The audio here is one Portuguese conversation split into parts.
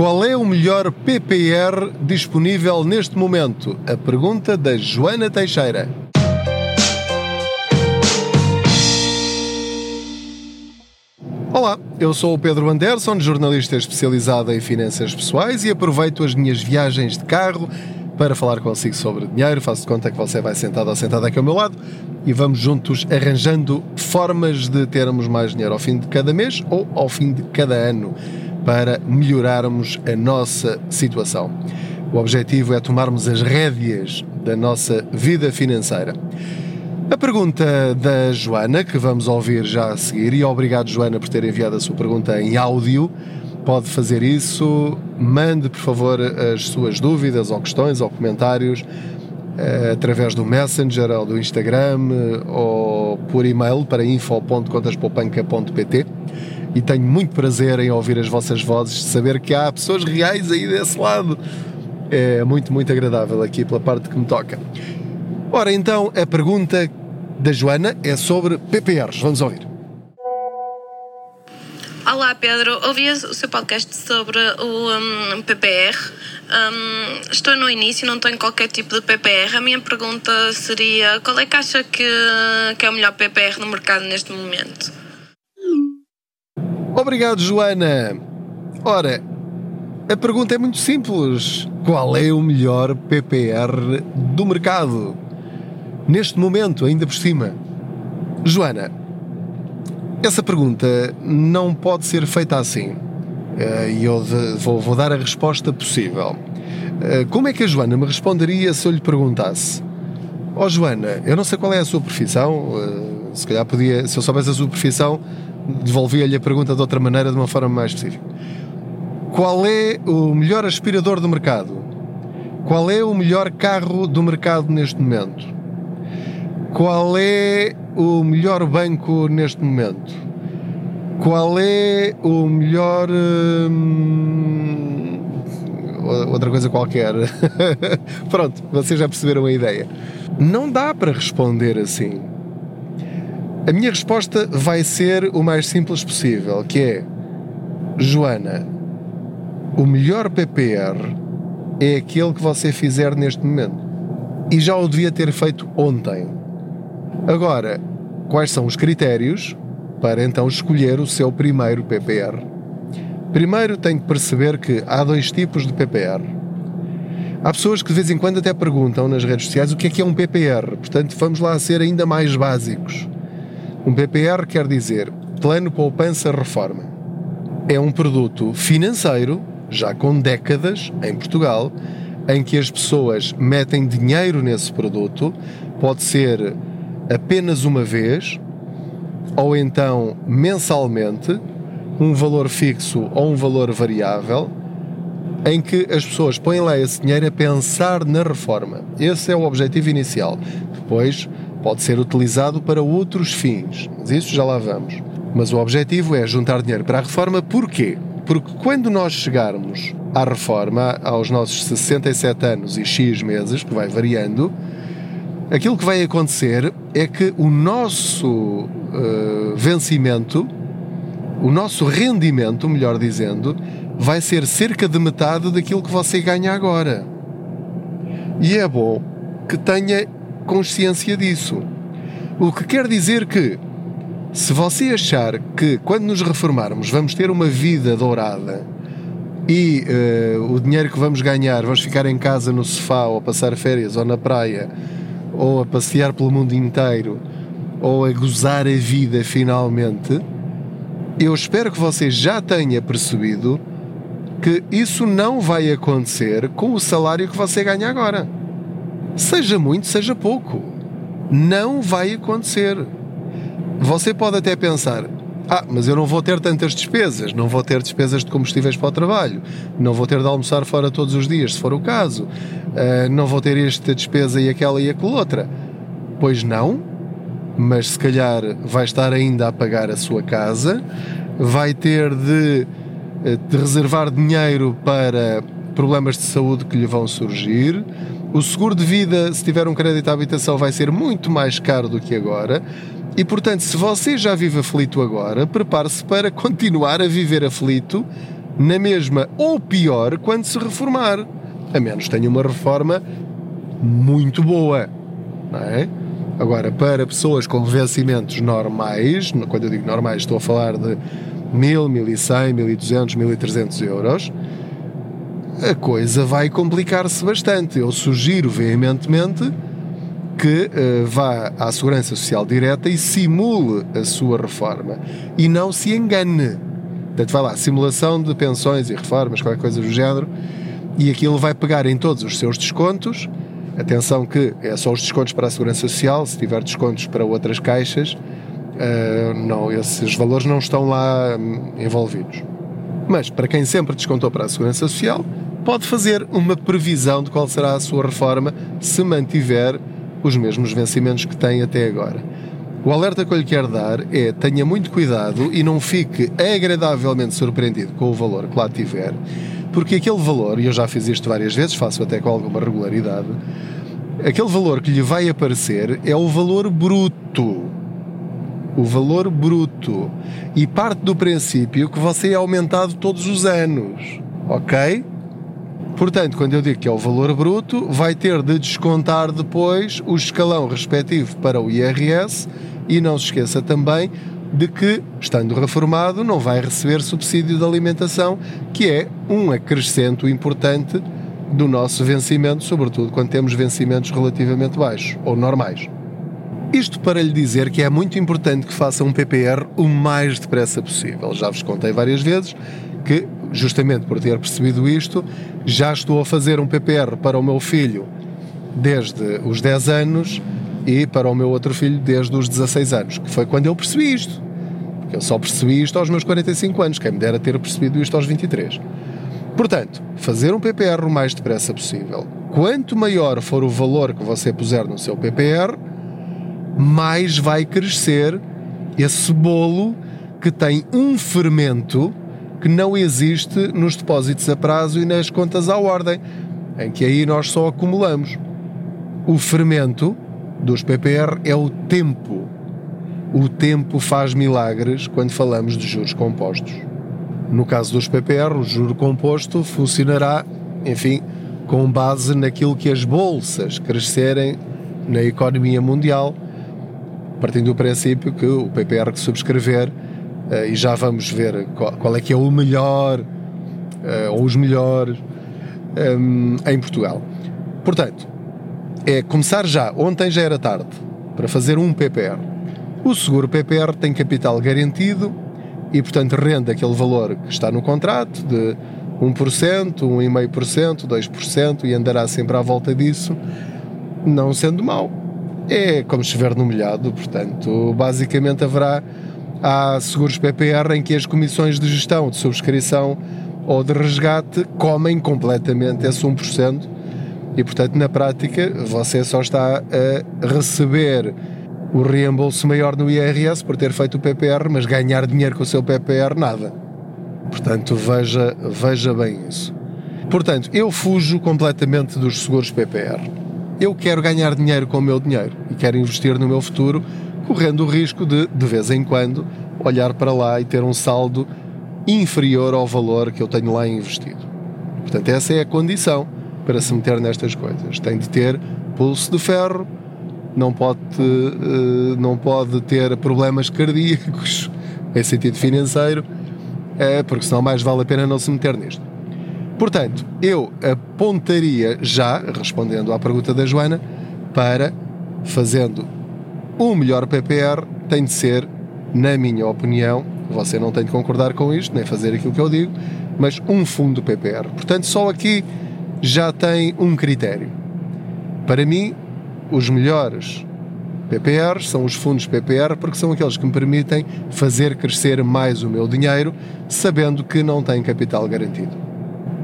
Qual é o melhor PPR disponível neste momento? A pergunta da Joana Teixeira. Olá, eu sou o Pedro Anderson, jornalista especializado em finanças pessoais e aproveito as minhas viagens de carro para falar consigo sobre dinheiro. Faço de conta que você vai sentado ou sentada aqui ao meu lado e vamos juntos arranjando formas de termos mais dinheiro ao fim de cada mês ou ao fim de cada ano para melhorarmos a nossa situação. O objetivo é tomarmos as rédeas da nossa vida financeira. A pergunta da Joana, que vamos ouvir já a seguir, e obrigado, Joana, por ter enviado a sua pergunta em áudio. Pode fazer isso, mande por favor as suas dúvidas ou questões ou comentários eh, através do Messenger ou do Instagram ou por e-mail para info.contaspoupanca.pt e tenho muito prazer em ouvir as vossas vozes, saber que há pessoas reais aí desse lado. É muito, muito agradável aqui pela parte que me toca. Ora, então, a pergunta da Joana é sobre PPRs. Vamos ouvir. Olá Pedro, ouvi o seu podcast sobre o um, PPR. Um, estou no início, não tenho qualquer tipo de PPR. A minha pergunta seria: qual é que acha que, que é o melhor PPR no mercado neste momento? Obrigado, Joana. Ora, a pergunta é muito simples: qual é o melhor PPR do mercado? neste momento, ainda por cima? Joana, essa pergunta não pode ser feita assim. Eh, e eu vou, dar a resposta possível. Eh, como é que a Joana me responderia se eu lhe perguntasse? Ó oh, Joana, eu não sei qual é a sua profissão, eh, se calhar podia, se eu soubesse a sua profissão, devolvia-lhe a pergunta de outra maneira, de uma forma mais específica. Qual é o melhor aspirador do mercado? Qual é o melhor carro do mercado neste momento? Qual é o melhor banco neste momento? Qual é o melhor. Hum, outra coisa qualquer. Pronto, vocês já perceberam a ideia. Não dá para responder assim. A minha resposta vai ser o mais simples possível, que é Joana, o melhor PPR é aquele que você fizer neste momento. E já o devia ter feito ontem. Agora, quais são os critérios para então escolher o seu primeiro PPR? Primeiro tem que perceber que há dois tipos de PPR. Há pessoas que de vez em quando até perguntam nas redes sociais o que é que é um PPR, portanto vamos lá ser ainda mais básicos. Um PPR quer dizer Plano Poupança Reforma. É um produto financeiro, já com décadas em Portugal, em que as pessoas metem dinheiro nesse produto, pode ser apenas uma vez ou então mensalmente, um valor fixo ou um valor variável, em que as pessoas põem lá esse dinheiro a pensar na reforma. Esse é o objetivo inicial. Depois pode ser utilizado para outros fins, mas isso já lá vamos. Mas o objetivo é juntar dinheiro para a reforma, porquê? Porque quando nós chegarmos à reforma, aos nossos 67 anos e X meses, que vai variando, aquilo que vai acontecer é que o nosso uh, vencimento, o nosso rendimento, melhor dizendo, vai ser cerca de metade daquilo que você ganha agora. E é bom que tenha consciência disso. O que quer dizer que, se você achar que quando nos reformarmos vamos ter uma vida dourada e uh, o dinheiro que vamos ganhar, vamos ficar em casa no sofá ou a passar férias ou na praia ou a passear pelo mundo inteiro, ou a gozar a vida finalmente, eu espero que você já tenha percebido que isso não vai acontecer com o salário que você ganha agora. Seja muito, seja pouco. Não vai acontecer. Você pode até pensar: ah, mas eu não vou ter tantas despesas, não vou ter despesas de combustíveis para o trabalho, não vou ter de almoçar fora todos os dias, se for o caso, uh, não vou ter esta despesa e aquela e aquela outra. Pois não, mas se calhar vai estar ainda a pagar a sua casa, vai ter de, eh, de reservar dinheiro para problemas de saúde que lhe vão surgir. O seguro de vida, se tiver um crédito à habitação, vai ser muito mais caro do que agora. E portanto, se você já vive aflito agora, prepare-se para continuar a viver aflito na mesma ou pior quando se reformar. A menos tenha uma reforma muito boa. Não é? Agora, para pessoas com vencimentos normais, quando eu digo normais, estou a falar de 1000, 1100, 1200, 1300 euros, a coisa vai complicar-se bastante. Eu sugiro veementemente que uh, vá à Segurança Social Direta e simule a sua reforma e não se engane. Portanto, vai lá, simulação de pensões e reformas, qualquer coisa do género, e aquilo vai pegar em todos os seus descontos. Atenção que é só os descontos para a Segurança Social, se tiver descontos para outras caixas, uh, não, esses valores não estão lá um, envolvidos. Mas para quem sempre descontou para a Segurança Social, pode fazer uma previsão de qual será a sua reforma se mantiver os mesmos vencimentos que tem até agora. O alerta que eu lhe quero dar é tenha muito cuidado e não fique agradavelmente surpreendido com o valor que lá tiver, porque aquele valor, e eu já fiz isto várias vezes, faço até com alguma regularidade, aquele valor que lhe vai aparecer é o valor bruto. O valor bruto. E parte do princípio que você é aumentado todos os anos. Ok? Portanto, quando eu digo que é o valor bruto, vai ter de descontar depois o escalão respectivo para o IRS e não se esqueça também de que, estando reformado, não vai receber subsídio de alimentação, que é um acrescento importante do nosso vencimento, sobretudo quando temos vencimentos relativamente baixos ou normais. Isto para lhe dizer que é muito importante que faça um PPR o mais depressa possível. Já vos contei várias vezes que justamente por ter percebido isto, já estou a fazer um PPR para o meu filho desde os 10 anos e para o meu outro filho desde os 16 anos, que foi quando eu percebi isto. Porque eu só percebi isto aos meus 45 anos, quem me dera ter percebido isto aos 23. Portanto, fazer um PPR o mais depressa possível. Quanto maior for o valor que você puser no seu PPR, mais vai crescer esse bolo que tem um fermento que não existe nos depósitos a prazo e nas contas à ordem, em que aí nós só acumulamos. O fermento dos PPR é o tempo. O tempo faz milagres quando falamos de juros compostos. No caso dos PPR, o juro composto funcionará, enfim, com base naquilo que as bolsas crescerem na economia mundial, partindo do princípio que o PPR que subscrever uh, e já vamos ver qual, qual, é que é o melhor uh, ou os melhores um, em Portugal. Portanto, é começar já, ontem já era tarde, para fazer um PPR. O seguro PPR tem capital garantido e, portanto, rende aquele valor que está no contrato de 1%, 1,5%, 2% e andará sempre à volta disso, não sendo mau. É como chover no molhado, portanto, basicamente haverá há seguros PPR em que as comissões de gestão, de subscrição ou de resgate comem completamente esse 1%. E, portanto, na prática, você só está a receber o reembolso maior no IRS por ter feito o PPR, mas ganhar dinheiro com o seu PPR, nada. Portanto, veja, veja bem isso. Portanto, eu fujo completamente dos seguros PPR. Eu quero ganhar dinheiro com o meu dinheiro e quero investir no meu futuro correndo o risco de, de vez em quando, olhar para lá e ter um saldo inferior ao valor que eu tenho lá investido. Portanto, essa é a condição para se meter nestas coisas. Tem de ter pulso de ferro, não pode, eh, não pode ter problemas cardíacos em sentido financeiro, é, porque senão mais vale a pena não se meter nisto. Portanto, eu apontaria já, respondendo à pergunta da Joana, para fazendo o melhor PPR tem de ser, na minha opinião, você não tem de concordar com isto, nem fazer aquilo que eu digo, mas um fundo PPR. Portanto, só aqui já tem um critério. Para mim, os melhores PPRs são os fundos PPR porque são aqueles que me permitem fazer crescer mais o meu dinheiro, sabendo que não tem capital garantido.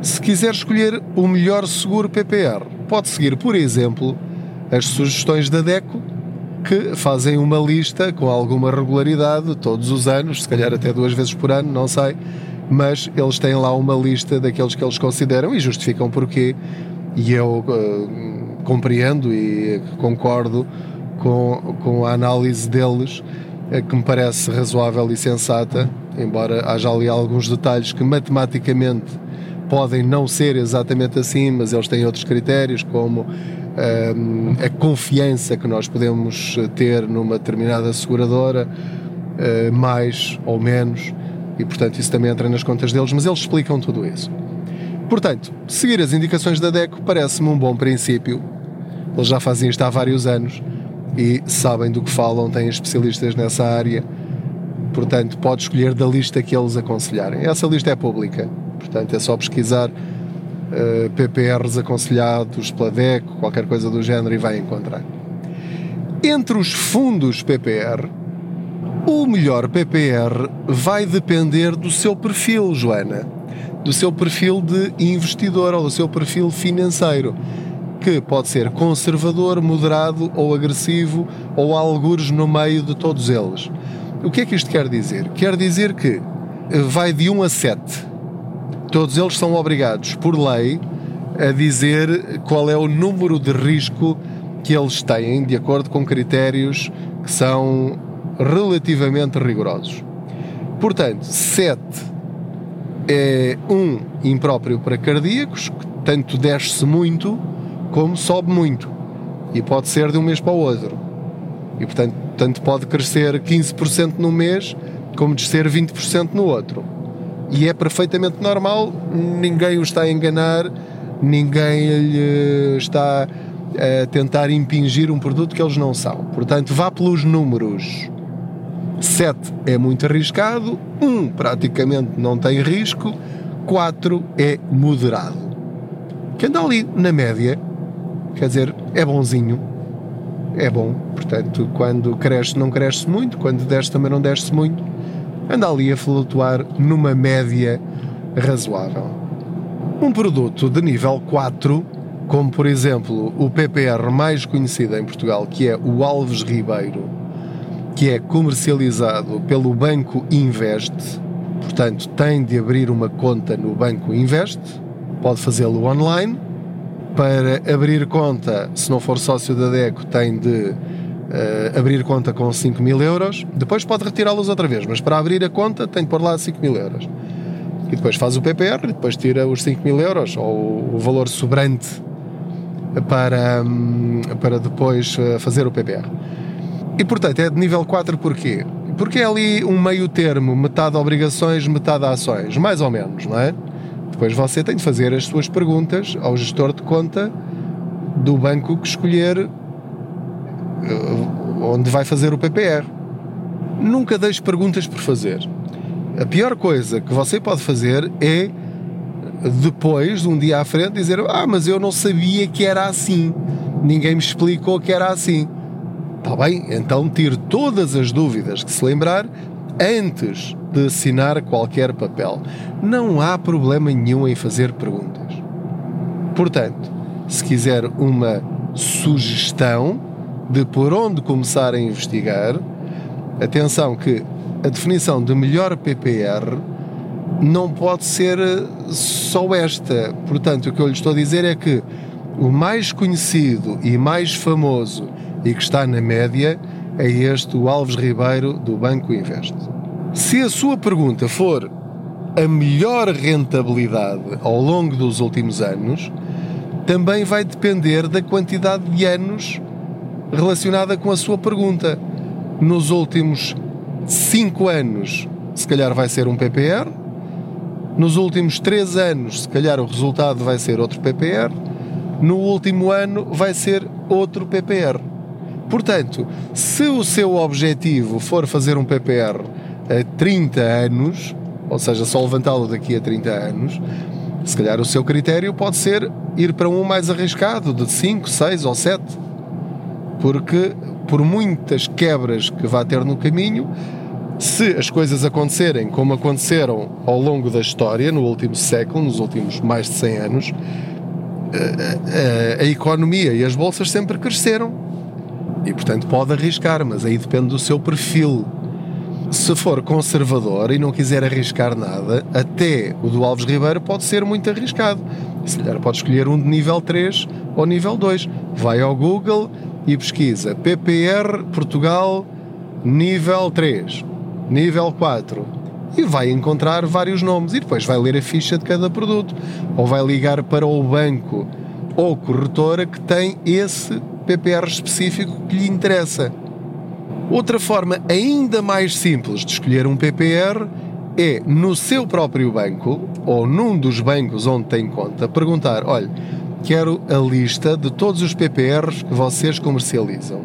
Se quiser escolher o melhor seguro PPR, pode seguir, por exemplo, as sugestões da DECO que fazem uma lista com alguma regularidade todos os anos, se calhar até duas vezes por ano, não sei, mas eles têm lá uma lista daqueles que eles consideram e justificam porquê. E eu uh, compreendo e concordo com, com a análise deles, uh, que me parece razoável e sensata, embora haja ali alguns detalhes que matematicamente podem não ser exatamente assim, mas eles têm outros critérios, como a confiança que nós podemos ter numa determinada seguradora, uh, mais ou menos, e portanto isso também entra nas contas deles, mas eles explicam tudo isso. Portanto, seguir as indicações da DECO parece-me um bom princípio. Eles já fazem isto há vários anos e sabem do que falam, têm especialistas nessa área. Portanto, pode escolher da lista que eles aconselharem. Essa lista é pública, portanto, é só pesquisar uh, PPRs aconselhados pela DECO, qualquer coisa do género, e vai encontrar. Entre os fundos PPR, o melhor PPR vai depender do seu perfil, Joana do seu perfil de investidor ou do seu perfil financeiro, que pode ser conservador, moderado ou agressivo ou algures no meio de todos eles. O que é que isto quer dizer? Quer dizer que vai de 1 a 7. Todos eles são obrigados, por lei, a dizer qual é o número de risco que eles têm, de acordo com critérios que são relativamente rigorosos. Portanto, 7 é um impróprio para cardíacos, que tanto desce muito como sobe muito. E pode ser de um mês para o outro. E portanto, tanto pode crescer 15% no mês como descer 20% no outro. E é perfeitamente normal, ninguém o está a enganar, ninguém lhe está a tentar impingir um produto que eles não são. Portanto, vá pelos números. 7 é muito arriscado, 1 praticamente não tem risco, 4 é moderado. Que anda ali na média, quer dizer, é bonzinho, é bom, portanto, quando cresce não cresce muito, quando desce também não desce muito, anda ali a flutuar numa média razoável. Um produto de nível 4, como por exemplo o PPR mais conhecido em Portugal, que é o Alves Ribeiro, que é comercializado pelo Banco Invest, portanto, tem de abrir uma conta no Banco Invest, pode fazê-lo online. Para abrir conta, se não for sócio da DECO, tem de uh, abrir conta com 5 mil euros. Depois pode retirá-los outra vez, mas para abrir a conta tem de pôr lá 5 mil euros. E depois faz o PPR, e depois tira os 5 mil euros, ou o valor sobrante para, hum, para depois eh, fazer o PPR. E portanto é de nível 4 porquê? Porque é ali um meio termo, metade obrigações, metade ações, mais ou menos, não é? Depois você tem de fazer as suas perguntas ao gestor de conta do banco que escolher onde vai fazer o PPR. Nunca deixe perguntas por fazer. A pior coisa que você pode fazer é depois, de um dia à frente, dizer: Ah, mas eu não sabia que era assim. Ninguém me explicou que era assim. Está bem? Então tire todas as dúvidas que se lembrar antes de assinar qualquer papel. Não há problema nenhum em fazer perguntas. Portanto, se quiser uma sugestão de por onde começar a investigar, atenção que a definição de melhor PPR não pode ser só esta. Portanto, o que eu lhe estou a dizer é que o mais conhecido e mais famoso e que está na média é este, o Alves Ribeiro, do Banco Invest. Se a sua pergunta for a melhor rentabilidade ao longo dos últimos anos, também vai depender da quantidade de anos relacionada com a sua pergunta. Nos últimos 5 anos, se calhar vai ser um PPR. Nos últimos 3 anos, se calhar o resultado vai ser outro PPR. No último ano, vai ser outro PPR. Portanto, se o seu objetivo for fazer um PPR a 30 anos, ou seja, só levantá-lo daqui a 30 anos, se calhar o seu critério pode ser ir para um mais arriscado, de 5, 6 ou 7. Porque, por muitas quebras que vá ter no caminho, se as coisas acontecerem como aconteceram ao longo da história, no último século, nos últimos mais de 100 anos, a, a, a economia e as bolsas sempre cresceram e portanto pode arriscar, mas aí depende do seu perfil. Se for conservador e não quiser arriscar nada, até o do Alves Ribeiro pode ser muito arriscado. Se calhar pode escolher um de nível 3 ou nível 2. Vai ao Google e pesquisa PPR Portugal nível 3, nível 4 e vai encontrar vários nomes e depois vai ler a ficha de cada produto ou vai ligar para o banco ou corretora que tem esse PPR específico que lhe interessa. Outra forma ainda mais simples de escolher um PPR é no seu próprio banco ou num dos bancos onde tem conta perguntar: olha, quero a lista de todos os PPRs que vocês comercializam.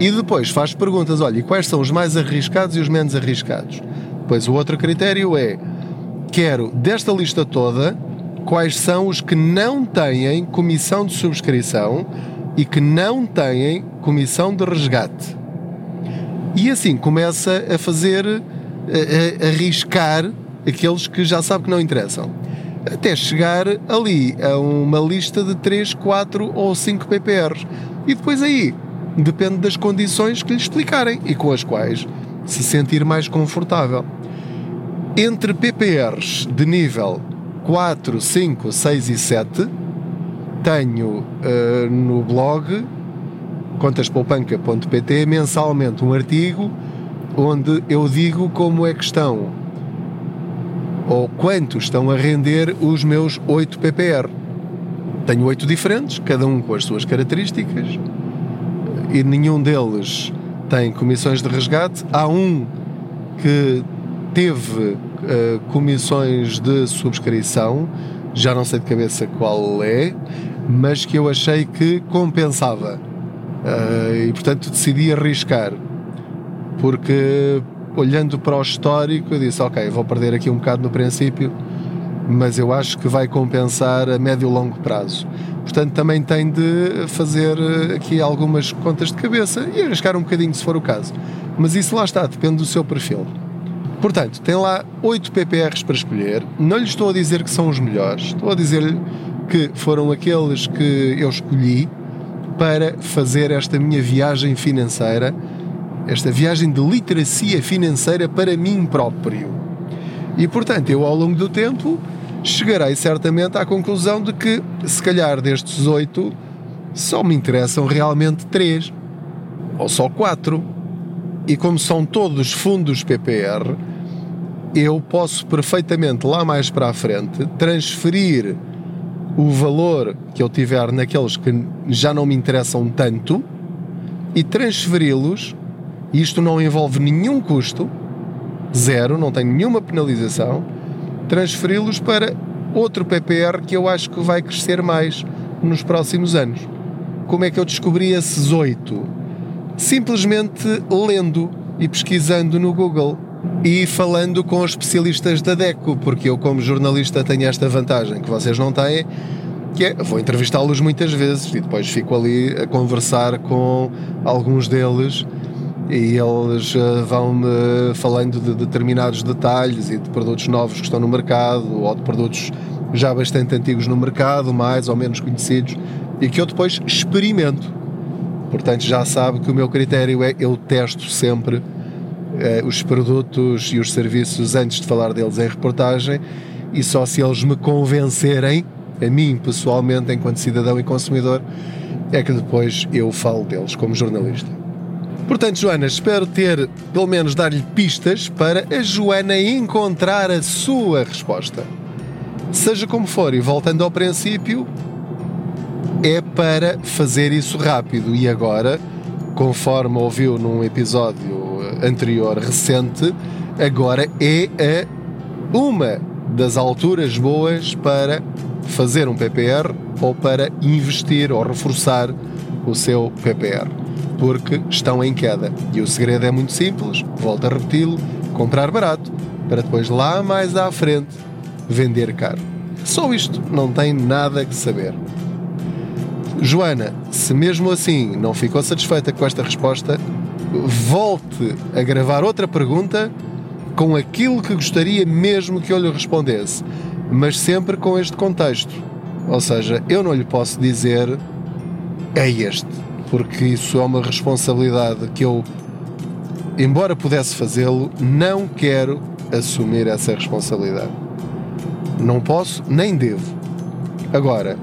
E depois faz perguntas: olha, quais são os mais arriscados e os menos arriscados? Pois o outro critério é: quero desta lista toda quais são os que não têm comissão de subscrição e que não têm comissão de resgate. E assim começa a fazer, a, a arriscar aqueles que já sabe que não interessam. Até chegar ali a uma lista de 3, 4 ou 5 PPRs. E depois aí, depende das condições que lhe explicarem e com as quais se sentir mais confortável. Entre PPRs de nível 4, 5, 6 e 7, tenho uh, no blog contaspoupanca.pt mensalmente um artigo onde eu digo como é que estão ou quanto estão a render os meus 8 PPR. Tenho 8 diferentes, cada um com as suas características e nenhum deles tem comissões de resgate. Há um que teve uh, comissões de subscrição, já não sei de cabeça qual é, mas que eu achei que compensava. Uh, e portanto decidi arriscar, porque olhando para o histórico, eu disse: Ok, vou perder aqui um bocado no princípio, mas eu acho que vai compensar a médio e longo prazo. Portanto, também tem de fazer eh, aqui algumas contas de cabeça e arriscar um bocadinho se for o caso. Mas isso lá está, depende do seu perfil. Portanto, tem lá 8 PPRs para escolher. Não lhe estou a dizer que são os melhores, estou a dizer-lhe que foram aqueles que eu escolhi para fazer esta minha viagem financeira, esta viagem de literacia financeira para mim próprio. E portanto, eu ao longo do tempo chegarei certamente à conclusão de que, se calhar destes oito, só me interessam realmente três ou só quatro. E como são todos fundos PPR, eu posso perfeitamente lá mais para a frente transferir o valor que eu tiver naqueles que já não me interessam tanto e transferi-los. Isto não envolve nenhum custo, zero, não tem nenhuma penalização. Transferi-los para outro PPR que eu acho que vai crescer mais nos próximos anos. Como é que eu descobri esses oito? Simplesmente lendo e pesquisando no Google e falando com especialistas da DECO, porque eu, como jornalista, tenho esta vantagem que vocês não têm, que é, vou entrevistá-los muitas vezes e depois fico ali a conversar com alguns deles e eles uh, vão-me falando de determinados detalhes e de produtos novos que estão no mercado ou de produtos já bastante antigos no mercado, mais ou menos conhecidos, e que eu depois experimento. Portanto, já sabe que o meu critério é eu testo sempre eh, os produtos e os serviços antes de falar deles em reportagem e só se eles me convencerem, a mim pessoalmente, enquanto cidadão e consumidor, é que depois eu falo deles como jornalista. Portanto, Joana, espero ter, pelo menos, dar-lhe pistas para a Joana encontrar a sua resposta. Seja como for, e voltando ao princípio, é para fazer isso rápido. E agora, conforme ouviu num episódio anterior recente, agora é a uma das alturas boas para fazer um PPR ou para investir ou reforçar o seu PPR, porque estão em queda. E o segredo é muito simples, volto a repeti-lo, comprar barato para depois lá mais à frente vender caro. Só isto, não tem nada que saber. Joana, se mesmo assim não ficou satisfeita com esta resposta, volte a gravar outra pergunta com aquilo que gostaria mesmo que eu lhe respondesse, mas sempre com este contexto. Ou seja, eu não lhe posso dizer é este, porque isso é uma responsabilidade que eu, embora pudesse fazê-lo, não quero assumir essa responsabilidade. Não posso nem devo. Agora,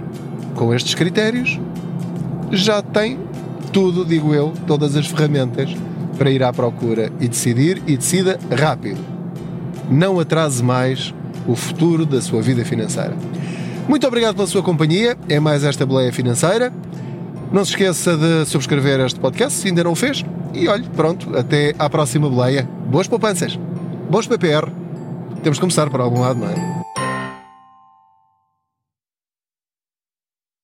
com estes critérios, já tem tudo, digo eu, todas as ferramentas para ir à procura e decidir e decida rápido. não atrase mais o futuro da sua vida financeira. Muito obrigado pela sua companhia. É mais esta boleia financeira. Não se esqueça de subscrever este podcast se ainda não o fez. E olhe, pronto, até à próxima boleia. Boas poupanças. Bons PPR. Temos que começar por algum lado, não é?